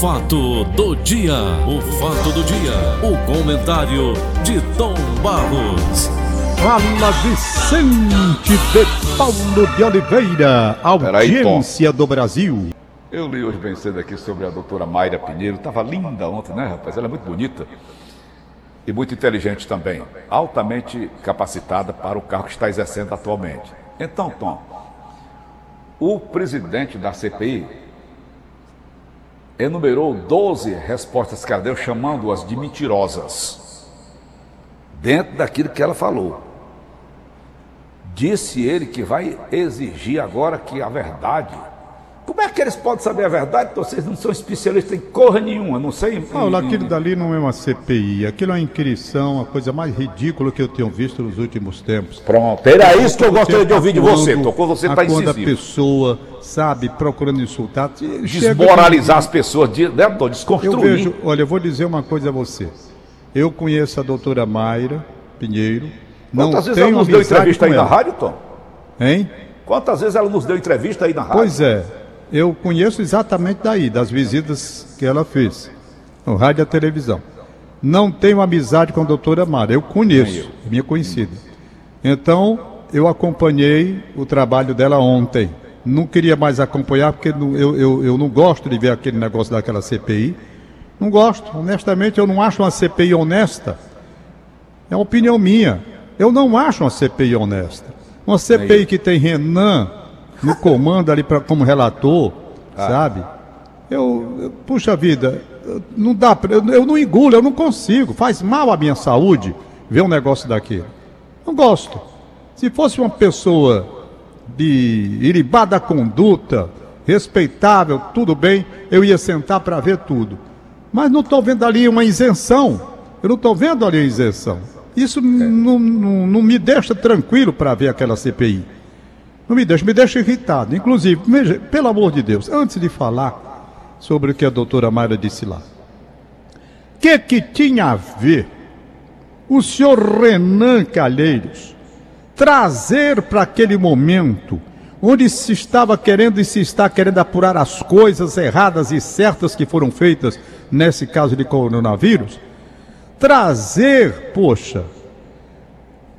fato do dia, o fato do dia, o comentário de Tom Barros. Fala Vicente de Paulo de Oliveira, audiência do Brasil. Eu li hoje bem cedo aqui sobre a doutora Mayra Pinheiro. Estava linda ontem, né, rapaz? Ela é muito bonita e muito inteligente também. Altamente capacitada para o cargo que está exercendo atualmente. Então, Tom, o presidente da CPI enumerou 12 respostas que ela deu, chamando-as de mentirosas, dentro daquilo que ela falou. Disse ele que vai exigir agora que a verdade. Como é que eles podem saber a verdade? Vocês não são especialistas em corra nenhuma, não sei. Paulo, aquilo dali não é uma CPI, aquilo é uma inquirição, a coisa mais ridícula que eu tenho visto nos últimos tempos. Pronto, era isso que eu gostaria de ouvir de você, Tocou, você está incisivo. Quando a pessoa, sabe, procurando insultar... Desmoralizar as pessoas, de, né, desconstruir. Eu vejo, olha, eu vou dizer uma coisa a você. Eu conheço a doutora Mayra Pinheiro, não Quantas vezes ela nos deu entrevista aí na rádio, Tom? Hein? Quantas vezes ela nos deu entrevista aí na rádio? Pois é. Eu conheço exatamente daí, das visitas que ela fez, no rádio e a televisão. Não tenho amizade com a doutora Mara, eu conheço, minha conhecida. Então, eu acompanhei o trabalho dela ontem. Não queria mais acompanhar, porque eu, eu, eu não gosto de ver aquele negócio daquela CPI. Não gosto, honestamente, eu não acho uma CPI honesta. É uma opinião minha. Eu não acho uma CPI honesta. Uma CPI que tem Renan no comando ali pra, como relator, ah. sabe? Eu, eu, puxa vida, não dá, eu, eu não engulo, eu não consigo. Faz mal à minha saúde ver um negócio daquele. Não gosto. Se fosse uma pessoa de iribada conduta, respeitável, tudo bem, eu ia sentar para ver tudo. Mas não estou vendo ali uma isenção. Eu não estou vendo ali a isenção. Isso é. não, não, não me deixa tranquilo para ver aquela CPI. Não me deixa, me deixa irritado. Inclusive, veja, pelo amor de Deus, antes de falar sobre o que a doutora Mayra disse lá, o que, que tinha a ver o senhor Renan Calheiros trazer para aquele momento onde se estava querendo e se está querendo apurar as coisas erradas e certas que foram feitas nesse caso de coronavírus, trazer, poxa,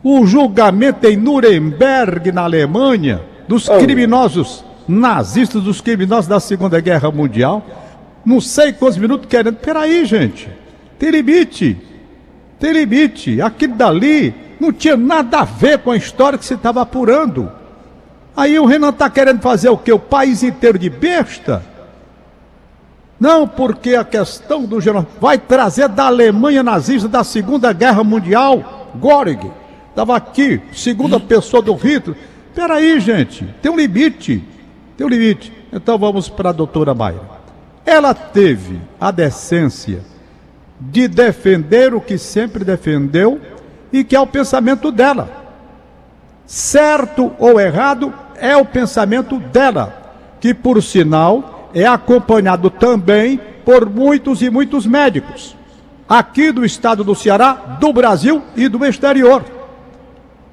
o julgamento em Nuremberg, na Alemanha, dos criminosos nazistas, dos criminosos da Segunda Guerra Mundial. Não sei quantos minutos querendo. Peraí, gente. Tem limite. Tem limite. Aquilo dali não tinha nada a ver com a história que se estava apurando. Aí o Renan está querendo fazer o quê? O país inteiro de besta? Não, porque a questão do genocídio vai trazer da Alemanha nazista da Segunda Guerra Mundial, Göring Estava aqui, segunda pessoa do Hitler. Peraí, gente, tem um limite. Tem um limite. Então vamos para a doutora Mayra. Ela teve a decência de defender o que sempre defendeu e que é o pensamento dela. Certo ou errado, é o pensamento dela, que por sinal é acompanhado também por muitos e muitos médicos, aqui do estado do Ceará, do Brasil e do exterior.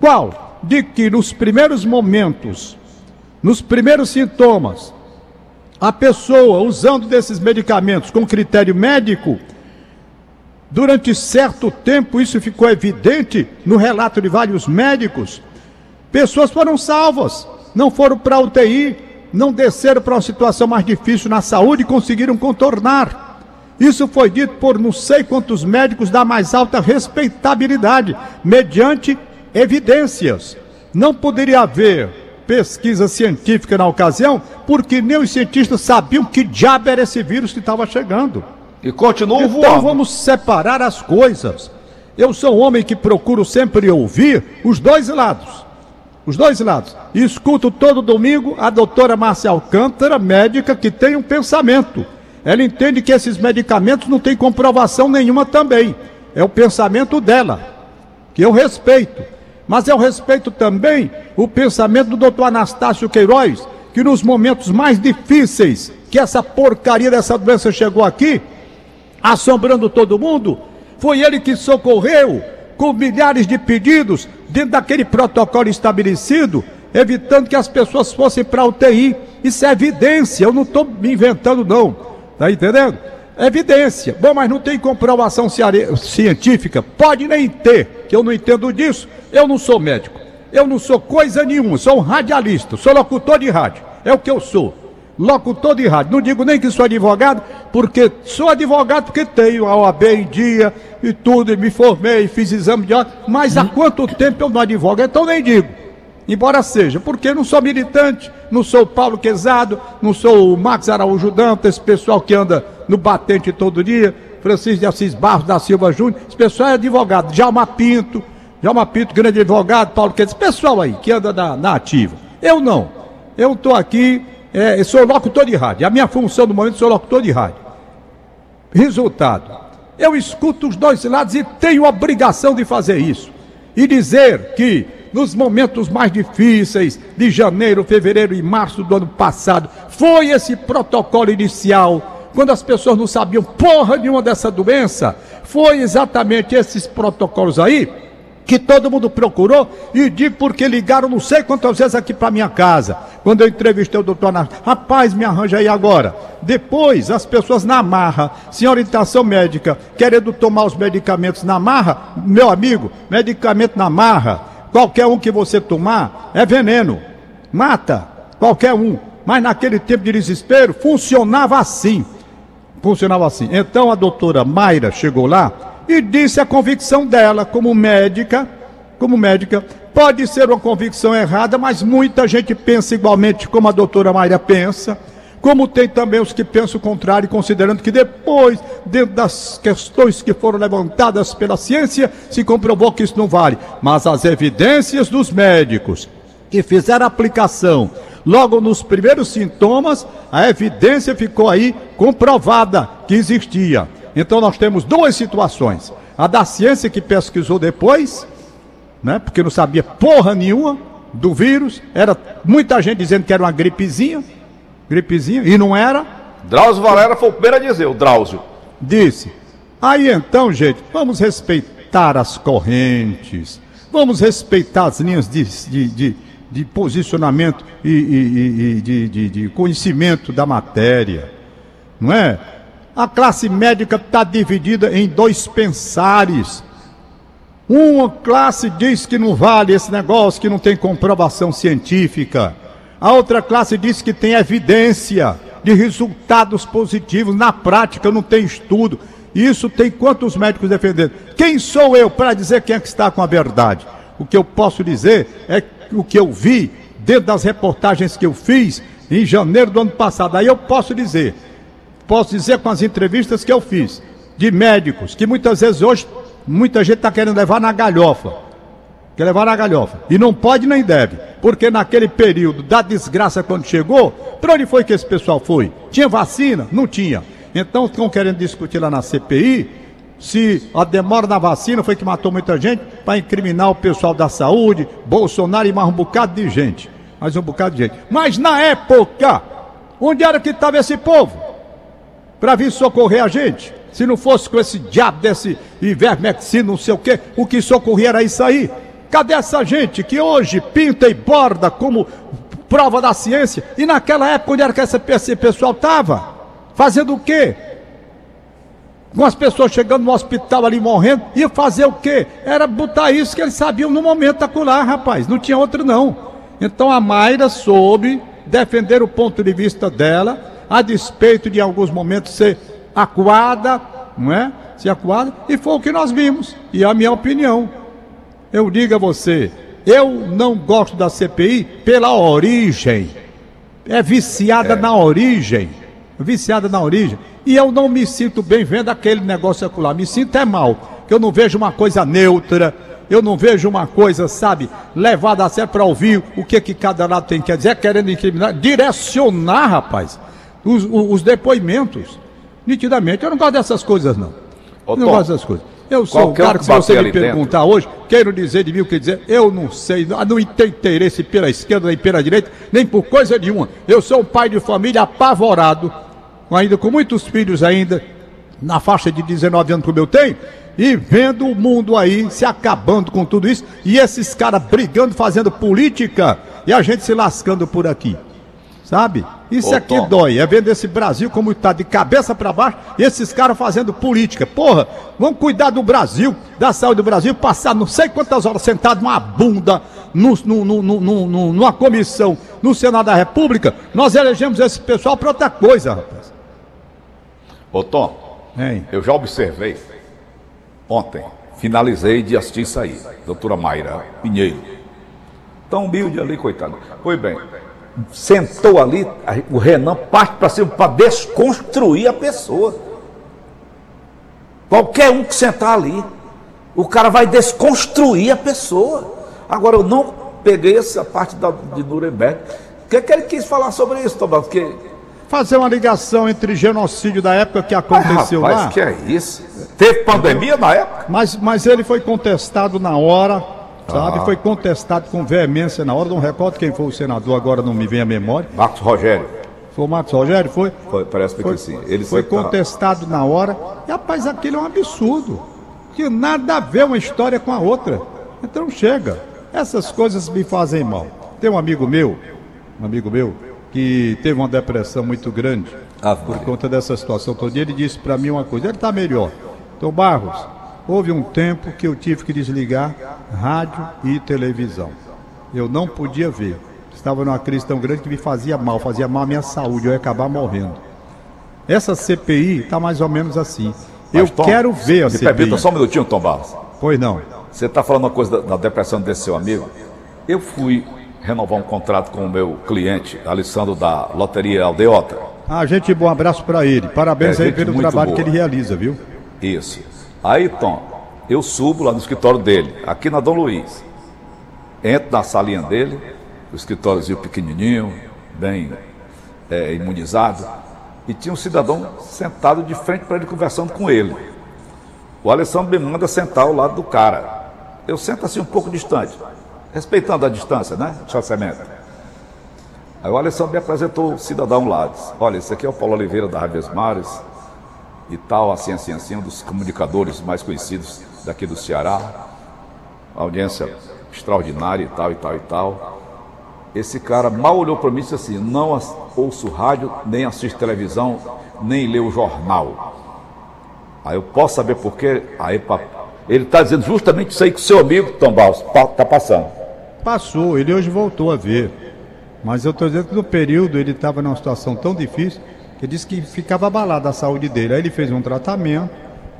Qual? De que nos primeiros momentos, nos primeiros sintomas, a pessoa usando desses medicamentos com critério médico, durante certo tempo isso ficou evidente no relato de vários médicos, pessoas foram salvas, não foram para a UTI, não desceram para uma situação mais difícil na saúde e conseguiram contornar. Isso foi dito por não sei quantos médicos da mais alta respeitabilidade, mediante evidências. Não poderia haver pesquisa científica na ocasião, porque nem os cientistas sabiam que diabo era esse vírus que estava chegando. E continuam então, voando. vamos separar as coisas. Eu sou um homem que procuro sempre ouvir os dois lados. Os dois lados. E escuto todo domingo a doutora Márcia Alcântara, médica, que tem um pensamento. Ela entende que esses medicamentos não têm comprovação nenhuma também. É o pensamento dela, que eu respeito. Mas eu respeito também o pensamento do doutor Anastácio Queiroz, que nos momentos mais difíceis que essa porcaria dessa doença chegou aqui, assombrando todo mundo, foi ele que socorreu com milhares de pedidos dentro daquele protocolo estabelecido, evitando que as pessoas fossem para a UTI. Isso é evidência, eu não estou me inventando, não. Tá entendendo? Evidência. Bom, mas não tem comprovação científica. Pode nem ter, que eu não entendo disso. Eu não sou médico. Eu não sou coisa nenhuma. Sou um radialista. Sou locutor de rádio. É o que eu sou. Locutor de rádio. Não digo nem que sou advogado, porque sou advogado porque tenho a OAB em dia e tudo, e me formei, fiz exame de ordem. Mas há quanto tempo eu não advogo? Então nem digo. Embora seja, porque não sou militante, não sou Paulo Quezado, não sou o Max Araújo Dantas, esse pessoal que anda no batente todo dia, Francisco de Assis Barros da Silva Júnior, esse pessoal é advogado, Jalma Pinto, Jalma Pinto, grande advogado, Paulo Quezado, esse pessoal aí que anda na, na ativa. Eu não. Eu estou aqui, é, sou locutor de rádio. A minha função no momento, sou locutor de rádio. Resultado, eu escuto os dois lados e tenho obrigação de fazer isso. E dizer que nos momentos mais difíceis de janeiro, fevereiro e março do ano passado. Foi esse protocolo inicial, quando as pessoas não sabiam porra nenhuma dessa doença. Foi exatamente esses protocolos aí que todo mundo procurou e digo porque ligaram não sei quantas vezes aqui para minha casa. Quando eu entrevistei o doutor Nardo, rapaz, me arranja aí agora. Depois, as pessoas na marra, sem orientação médica, querendo tomar os medicamentos na marra, meu amigo, medicamento na marra, Qualquer um que você tomar é veneno, mata qualquer um. Mas naquele tempo de desespero funcionava assim. Funcionava assim. Então a doutora Mayra chegou lá e disse a convicção dela como médica, como médica, pode ser uma convicção errada, mas muita gente pensa igualmente como a doutora Mayra pensa como tem também os que pensam o contrário, considerando que depois, dentro das questões que foram levantadas pela ciência, se comprovou que isso não vale. Mas as evidências dos médicos que fizeram aplicação logo nos primeiros sintomas, a evidência ficou aí comprovada que existia. Então nós temos duas situações. A da ciência que pesquisou depois, né, porque não sabia porra nenhuma do vírus, era muita gente dizendo que era uma gripezinha, gripezinha, e não era. Drauzio Valera foi o primeiro a dizer, o Drauzio. Disse. Aí então, gente, vamos respeitar as correntes, vamos respeitar as linhas de, de, de, de posicionamento e, e, e de, de, de conhecimento da matéria, não é? A classe médica está dividida em dois pensares. Uma classe diz que não vale esse negócio, que não tem comprovação científica. A outra classe diz que tem evidência de resultados positivos. Na prática, não tem estudo. Isso tem quantos médicos defendendo? Quem sou eu para dizer quem é que está com a verdade? O que eu posso dizer é o que eu vi dentro das reportagens que eu fiz em janeiro do ano passado. Aí eu posso dizer, posso dizer com as entrevistas que eu fiz de médicos, que muitas vezes hoje muita gente está querendo levar na galhofa. Quer levar na galhofa. E não pode nem deve. Porque naquele período da desgraça, quando chegou, para onde foi que esse pessoal foi? Tinha vacina? Não tinha. Então estão querendo discutir lá na CPI se a demora na vacina foi que matou muita gente para incriminar o pessoal da saúde, Bolsonaro e mais um bocado de gente. Mais um bocado de gente. Mas na época, onde era que estava esse povo? Para vir socorrer a gente? Se não fosse com esse diabo desse ivermectina, não sei o quê, o que socorria era isso aí. Cadê essa gente que hoje pinta e borda como prova da ciência? E naquela época, onde era que esse pessoal estava? Fazendo o quê? Com as pessoas chegando no hospital ali morrendo, ia fazer o quê? Era botar isso que eles sabiam no momento acular, rapaz. Não tinha outro não. Então a Mayra soube defender o ponto de vista dela, a despeito de alguns momentos ser acuada, não é? Ser acuada, e foi o que nós vimos. E a minha opinião eu digo a você, eu não gosto da CPI pela origem. É viciada é. na origem. Viciada na origem. E eu não me sinto bem vendo aquele negócio acolá. Me sinto é mal. Que eu não vejo uma coisa neutra. Eu não vejo uma coisa, sabe, levada a sério para ouvir o que, que cada lado tem que dizer, querendo incriminar, direcionar, rapaz, os, os, os depoimentos. Nitidamente. Eu não gosto dessas coisas, não. Ô, não Tom, gosto dessas coisas. Eu sou o cara que, se você me perguntar dentro. hoje, quero dizer de mim o que dizer, eu não sei, não tenho interesse pela esquerda nem pela direita, nem por coisa nenhuma. Eu sou um pai de família apavorado, ainda com muitos filhos ainda, na faixa de 19 anos como eu tenho, e vendo o mundo aí se acabando com tudo isso, e esses caras brigando, fazendo política, e a gente se lascando por aqui. Sabe? Isso Ô, aqui Tom. dói. É vendo esse Brasil como está de cabeça para baixo e esses caras fazendo política. Porra, vamos cuidar do Brasil, da saúde do Brasil, passar não sei quantas horas sentado numa bunda, no, no, no, no- no- no- numa comissão no Senado da República. Nós elegemos esse pessoal para outra coisa, rapaz. Ô Tom, Hein? eu já observei ontem, finalizei de assistir isso aí, doutora Mayra Pinheiro. Tão humilde ali, coitado. Pois bem, sentou ali, o Renan parte para cima para desconstruir a pessoa. Qualquer um que sentar ali, o cara vai desconstruir a pessoa. Agora, eu não peguei essa parte da, de Nuremberg. O que, que ele quis falar sobre isso, Tomás? Porque Fazer uma ligação entre genocídio da época que aconteceu rapaz, lá. que é isso? Teve pandemia na época? Mas, mas ele foi contestado na hora, sabe? Ah. Foi contestado com veemência na hora. Não recordo quem foi o senador, agora não me vem à memória. Marcos Rogério. Foi o Marcos Rogério? Foi? Foi, parece Foi, que sim. Ele foi foi contestado na hora. E, rapaz, aquilo é um absurdo. Que nada a ver uma história com a outra. Então chega. Essas coisas me fazem mal. Tem um amigo meu, um amigo meu, que teve uma depressão muito grande Ah, por conta dessa situação todo dia. Ele disse para mim uma coisa, ele está melhor. Então, Barros, houve um tempo que eu tive que desligar rádio e televisão. Eu não podia ver. Estava numa crise tão grande que me fazia mal, fazia mal à minha saúde, eu ia acabar morrendo. Essa CPI está mais ou menos assim. eu Mas, Tom, quero ver a Me CPI. permita só um minutinho, Tom Barros. Pois não. Você está falando uma coisa da, da depressão desse seu amigo. Eu fui renovar um contrato com o meu cliente, Alessandro da Loteria Aldeota. Ah, gente, bom abraço para ele. Parabéns É, aí pelo trabalho boa. que ele realiza, viu? Isso. Aí, Tom, eu subo lá no escritório dele, aqui na Dom Luiz. Entro na salinha dele, o escritóriozinho pequenininho, bem é, imunizado, e tinha um cidadão sentado de frente para ele conversando com ele. O Alessandro me manda sentar ao lado do cara. Eu sento assim um pouco distante, respeitando a distância, né? Distanciamento. Aí o Alessandro me apresentou o cidadão lá. Disse, Olha, esse aqui é o Paulo Oliveira da Rádio Mares e tal, assim, assim, assim, um dos comunicadores mais conhecidos daqui do Ceará. Audiência extraordinária e tal, e tal, e tal. Esse cara mal olhou para mim e disse assim: não ouço rádio, nem assisto televisão, nem leio jornal. Aí eu posso saber por quê? Aí, ele está dizendo justamente isso aí que o seu amigo, Tom Barros, está passando. Passou, ele hoje voltou a ver. Mas eu estou dizendo que no período ele estava numa situação tão difícil que disse que ficava abalada a saúde dele. Aí ele fez um tratamento,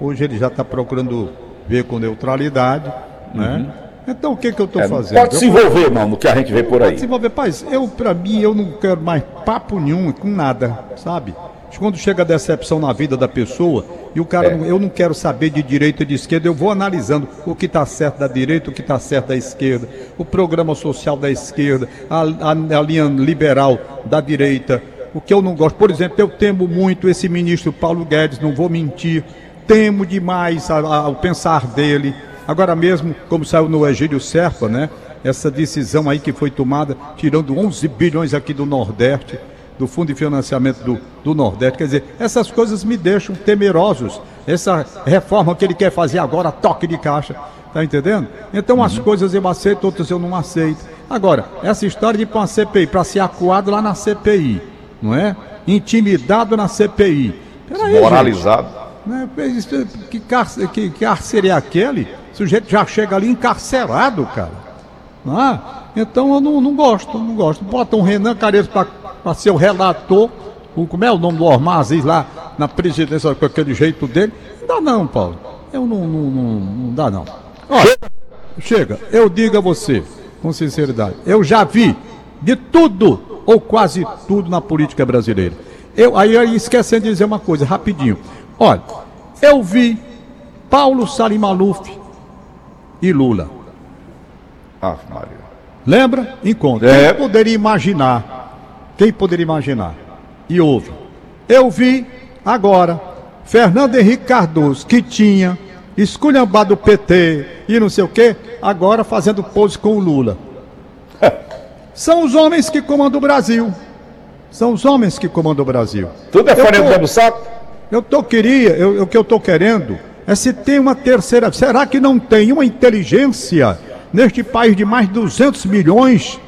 hoje ele já está procurando ver com neutralidade, né? Então o que, que eu estou É, fazendo? pode se envolver, não, no que a gente vê por aí. se envolver. Paz, eu, pra mim, eu não quero mais papo nenhum com nada, sabe? Quando chega a decepção na vida da pessoa e o cara, É. não- eu não quero saber de direita e de esquerda, eu vou analisando o que está certo da direita, o que está certo da esquerda, o programa social da esquerda, a, a- a linha liberal da direita, o que eu não gosto. Por exemplo, eu temo muito esse ministro Paulo Guedes, não vou mentir, temo demais o pensar dele. Agora mesmo, como saiu no Egílio Serpa, né? Essa decisão aí que foi tomada, tirando 11 bilhões aqui do Nordeste, do Fundo de Financiamento do, do Nordeste. Quer dizer, essas coisas me deixam temerosos. Essa reforma que ele quer fazer agora, toque de caixa. Tá entendendo? Então as coisas eu aceito, outras eu não aceito. Agora, essa história de ir para uma CPI, para ser acuado lá na CPI, não é? Intimidado na CPI. Peraí. Moralizado. Né? Que cárcere, que cárcere é aquele? O sujeito já chega ali encarcerado, cara. É? Então eu não, não gosto, não gosto. Bota um Renan Careiro para ser o relator. Como é o nome do Ormar Aziz lá na presidência com aquele jeito dele? Não dá não, Paulo. Eu não, não, não, não dá não. Olha, chega, eu digo a você, com sinceridade, eu já vi de tudo, ou quase tudo na política brasileira. Eu, aí aí esquecendo de dizer uma coisa, rapidinho. Olha, eu vi Paulo Salim Maluf e Lula. Ah, Maria. Lembra? Encontro. É. Quem poderia imaginar? Quem poderia imaginar? E houve. Eu vi agora Fernando Henrique Cardoso, que tinha esculhambado o PT e não sei o quê, agora fazendo pose com o Lula. São os homens que comandam o Brasil. São os homens que comandam o Brasil. Tudo é tô- dentro do saco? eu tô queria, eu, o que eu estou querendo é se tem uma terceira. Será que não tem uma inteligência neste país de mais de 200 milhões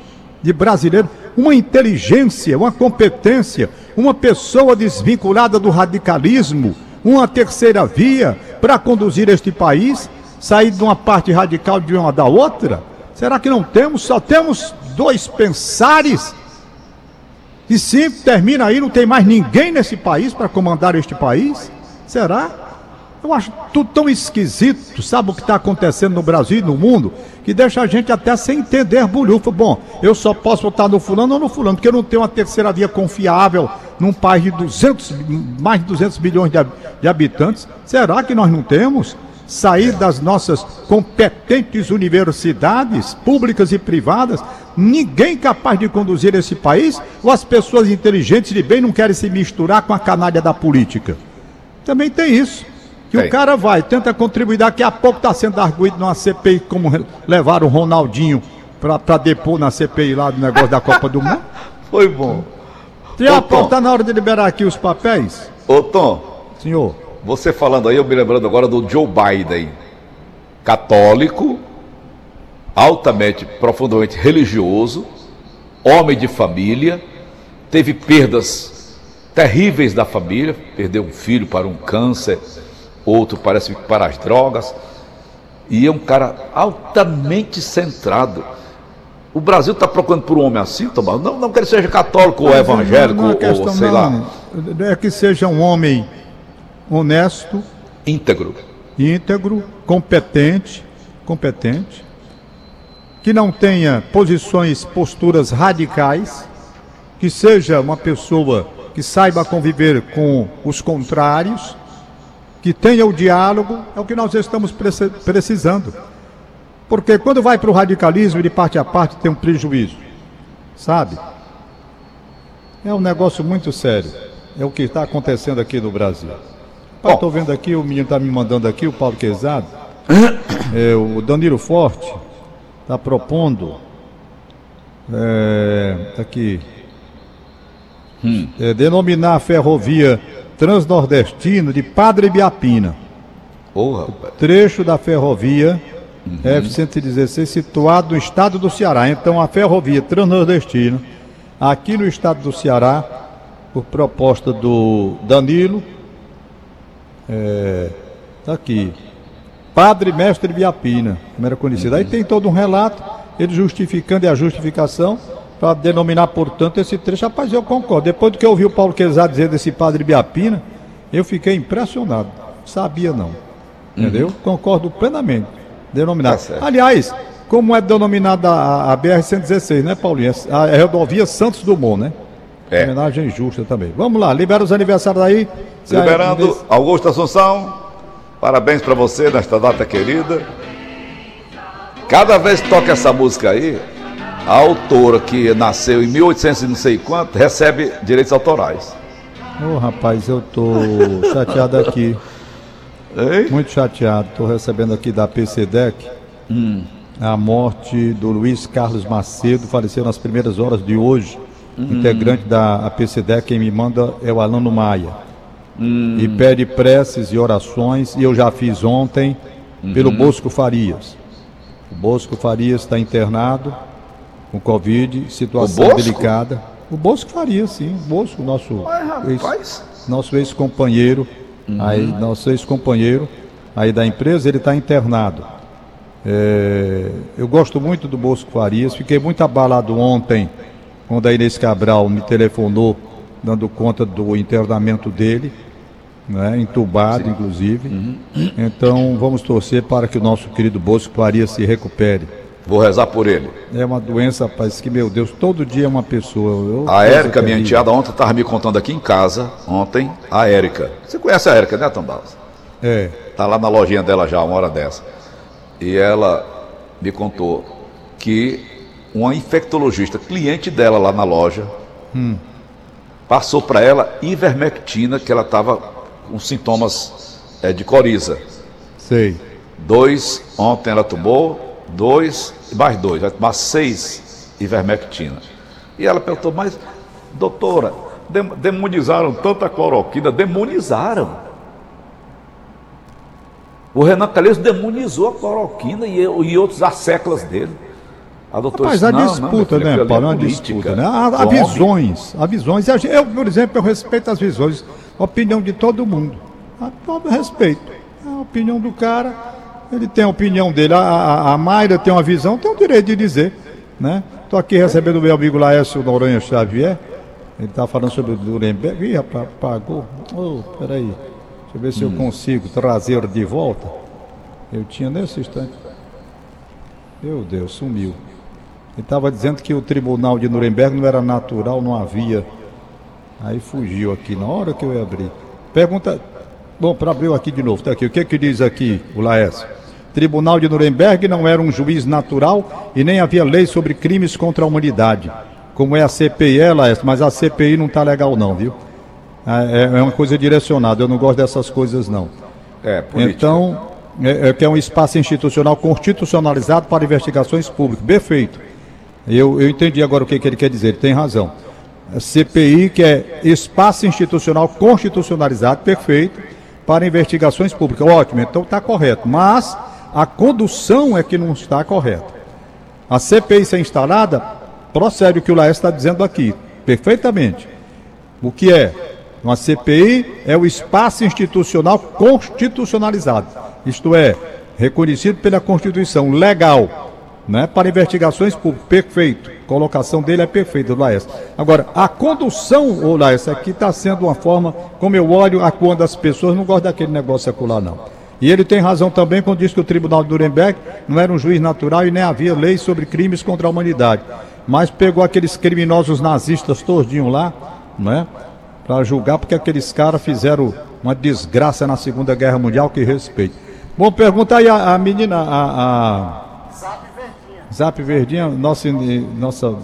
de brasileiros? Uma inteligência, uma competência, uma pessoa desvinculada do radicalismo, uma terceira via para conduzir este país, sair de uma parte radical de uma da outra? Será que não temos? Só temos dois pensares? E sim, termina aí, não tem mais ninguém nesse país para comandar este país? Será? Eu acho tudo tão esquisito, sabe o que está acontecendo no Brasil e no mundo, que deixa a gente até sem entender bulhufa. Bom, eu só posso votar no fulano ou no fulano, porque eu não tenho uma terceira via confiável num país de 200, mais de 200 milhões de, habitantes. Será que nós não temos? Sair das nossas competentes universidades, públicas e privadas, ninguém capaz de conduzir esse país, ou as pessoas inteligentes de bem não querem se misturar com a canalha da política? Também tem isso. Que o cara vai, tenta contribuir, daqui a pouco está sendo arguído numa CPI, como levaram o Ronaldinho para depor na CPI lá do negócio da Copa do Mundo. Foi bom. Já está na hora de liberar aqui os papéis? Ô Tom. Senhor. Você falando aí, eu me lembrando agora do Joe Biden, católico, altamente, profundamente religioso, homem de família, teve perdas terríveis da família, perdeu um filho para um câncer, outro parece para as drogas, e é um cara altamente centrado. O Brasil está procurando por um homem assim, Tomás? Não, não que ele seja católico ou evangélico, não, não é ou sei não. lá. É que seja um homem honesto, íntegro, íntegro, competente, competente, que não tenha posições, posturas radicais, que seja uma pessoa que saiba conviver com os contrários, que tenha o diálogo, é o que nós estamos precisando. Porque quando vai para o radicalismo, de parte a parte, tem um prejuízo. Sabe? É um negócio muito sério. É o que está acontecendo aqui no Brasil. Estou vendo aqui, o menino está me mandando aqui, o Paulo Quezado. É, o Danilo Forte está propondo. É, tá aqui. Hum. É, denominar a ferrovia transnordestina de Padre Biapina. Oh, trecho da ferrovia uhum. F-116 situado no estado do Ceará. Então a ferrovia transnordestina, aqui no estado do Ceará, por proposta do Danilo, é, tá aqui. Padre Mestre Biapina, como era conhecido. Uhum. Aí tem todo um relato, ele justificando e a justificação para denominar, portanto, esse trecho. Rapaz, eu concordo. Depois do que eu ouvi o Paulo Quezado dizer desse Padre Biapina, eu fiquei impressionado. Sabia não. Entendeu? Uhum. Concordo plenamente. Denominado. Tá Aliás, como é denominada a, a BR-116, né, Paulinho? A, a rodovia Santos Dumont, né? É. Homenagem justa também. Vamos lá, libera os aniversários aí. Liberando, Augusto Assunção. Parabéns para você nesta data querida. Cada vez que toca essa música aí, a autora que nasceu em 1800 e não sei quanto recebe direitos autorais. Ô oh, rapaz, eu tô chateado aqui. Ei? Muito chateado. Tô recebendo aqui da PCDEC hum. a morte do Luiz Carlos Macedo, faleceu nas primeiras horas de hoje. Hum. Integrante da PCDEC, quem me manda é o Alano Maia. Hum. E pede preces e orações, e eu já fiz ontem pelo uhum. Bosco Farias. O Bosco Farias está internado com Covid, situação o delicada. O Bosco Farias, sim. O Bosco, nosso ex, nosso ex-companheiro, uhum. aí, nosso ex-companheiro aí da empresa, ele está internado. É, eu gosto muito do Bosco Farias, fiquei muito abalado ontem quando a Inês Cabral me telefonou dando conta do internamento dele né, entubado, Sim. inclusive. Uhum. Então vamos torcer para que o nosso querido Bosco Faria se recupere. Vou rezar por ele. É uma doença, rapaz, que, meu Deus, todo dia é uma pessoa. Eu, a Érica, minha enteada, ontem estava me contando aqui em casa, ontem, a Érica. Você conhece a Érica, né, Tambalas? É. Tá lá na lojinha dela já, uma hora dessa. E ela me contou que uma infectologista, cliente dela lá na loja, hum. passou para ela ivermectina, que ela estava com sintomas é, de coriza. Sei. Dois, ontem ela tomou, dois, mais dois, vai tomar seis ivermectina. E ela perguntou, mas, doutora, demonizaram tanta cloroquina, demonizaram. O Renan Calheiros demonizou a cloroquina e, e outros as dele. A doutora Mas disse, a disputa, não, né, Paulo? Uma é política. disputa, né? Há, há visões, há visões. Eu, por exemplo, eu respeito as visões, a opinião de todo mundo. A todo respeito. A opinião do cara, ele tem a opinião dele. A, a, a Mayra tem uma visão, tem o direito de dizer, né? Estou aqui recebendo o meu amigo Laércio Noronha Xavier. Ele está falando sobre o Nuremberg. Ih, rapaz, apagou. Oh, peraí. Deixa eu ver se eu consigo trazer de volta. Eu tinha nesse instante. Meu Deus, sumiu. Ele estava dizendo que o tribunal de Nuremberg não era natural, não havia. Aí fugiu aqui na hora que eu ia abrir. Pergunta. Bom, para abrir aqui de novo, tá aqui. O que que diz aqui o Laércio? Tribunal de Nuremberg não era um juiz natural e nem havia lei sobre crimes contra a humanidade. Como é a CPI, é, Laércio, mas a CPI não tá legal não, viu? É, é uma coisa direcionada, eu não gosto dessas coisas não. É, política. Então, é, é que é um espaço institucional constitucionalizado para investigações públicas. Perfeito. Eu, eu entendi agora o que, que ele quer dizer, ele tem razão. A CPI, que é espaço institucional constitucionalizado, perfeito, para investigações públicas. Ótimo, então está correto. Mas a condução é que não está correta. A CPI ser instalada, procede o que o Laércio está dizendo aqui, perfeitamente. O que é? Uma CPI é o espaço institucional constitucionalizado, isto é, reconhecido pela Constituição, legal, né, para investigações públicas. Perfeito. Colocação dele é perfeita, Laércio. Agora, a condução, ô Laércio, aqui está sendo uma forma, como eu olho a quando as pessoas não gostam daquele negócio secular, não. E ele tem razão também quando diz que o Tribunal de Nuremberg não era um juiz natural e nem havia lei sobre crimes contra a humanidade. Mas pegou aqueles criminosos nazistas todinho lá, né? Para julgar, porque aqueles caras fizeram uma desgraça na Segunda Guerra Mundial, que respeito. Bom, pergunta aí a, a menina, a, a... Zap Verdinha, nossa, nossa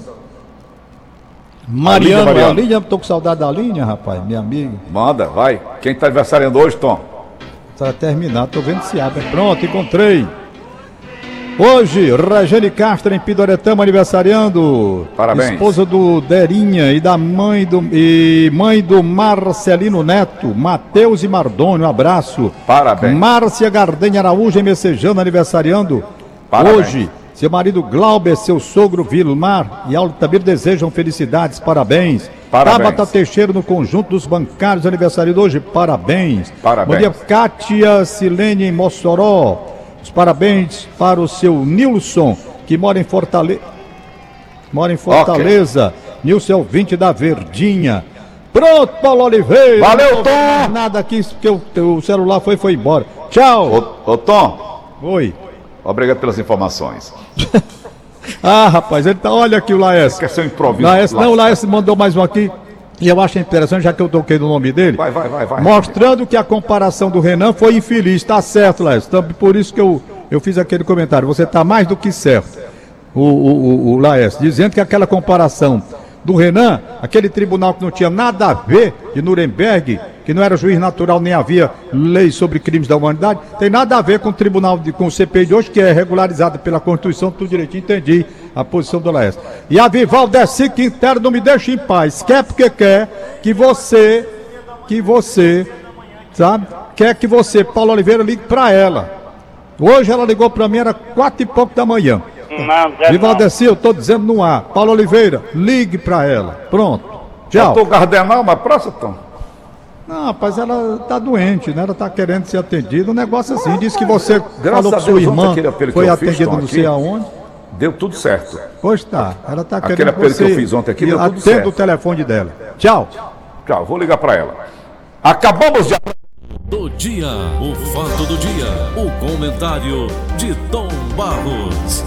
Mariana, a linha, tô com saudade da linha, rapaz, minha amiga. Manda, vai. Quem está aniversariando hoje, Tom? Para terminar, tô vendo se abre. Pronto, encontrei. Hoje, Regiane Castro em Pidoretama aniversariando. Parabéns. Esposa do Derinha e da mãe do e mãe do Marcelino Neto, Matheus e Mardônio, um abraço. Parabéns. Márcia Gardenha Araújo em Messejana aniversariando. Parabéns. Hoje, seu marido Glauber, seu sogro Vilmar e Altamir desejam felicidades, parabéns. Parabéns. Tabata Teixeira no conjunto dos bancários aniversariando hoje, parabéns. Parabéns. Bom dia, Kátia Silene em Mossoró. Os parabéns para o seu Nilson, que mora em Fortaleza. Mora em Fortaleza. Nilson é o 20 da Verdinha. Pronto, Paulo Oliveira. Valeu, Tom. Nada aqui, porque o, o celular foi foi embora. Tchau. Ô, ô Tom, Oi. obrigado pelas informações. Ah, rapaz, ele tá. Olha aqui o Laércio. Quer ser um improviso? Laércio, não, o Laércio mandou mais um aqui. E eu acho interessante, já que eu toquei no nome dele. Vai, vai, vai, vai. Mostrando que a comparação do Renan foi infeliz. Tá certo, Laércio. Então, por isso que eu, eu fiz aquele comentário. Você tá mais do que certo, o, o, o, o Laércio, dizendo que aquela comparação do Renan, aquele tribunal que não tinha nada a ver de Nuremberg, que não era juiz natural nem havia lei sobre crimes da humanidade, tem nada a ver com o tribunal de, com o CPI de hoje, que é regularizado pela Constituição, tudo direitinho, entendi a posição do Laércio. E a Vivaldeci Quintero não me deixa em paz. Quer porque quer que você, que você, sabe, quer que você, Paulo Oliveira, ligue para ela. Hoje ela ligou para mim, era quatro e pouco da manhã. Não, Zé, não. Vivaldeci, eu tô dizendo no ar. Paulo Oliveira, ligue para ela. Pronto. Tchau. Doutor Gardenal, mas próximo, Tom. Não, rapaz, ela tá doente, né? Ela tá querendo ser atendida. Um negócio assim. Diz que você Graças falou a que sua Deus, irmã foi atendida não sei aonde. Deu tudo certo. Pois tá. Ela tá Aquele querendo apelo que eu fiz ontem aqui, deu tudo atenda certo. o telefone dela. Tchau. Tchau, vou ligar para ela. Acabamos de. Do dia, o fato do dia, o comentário de Tom Barros.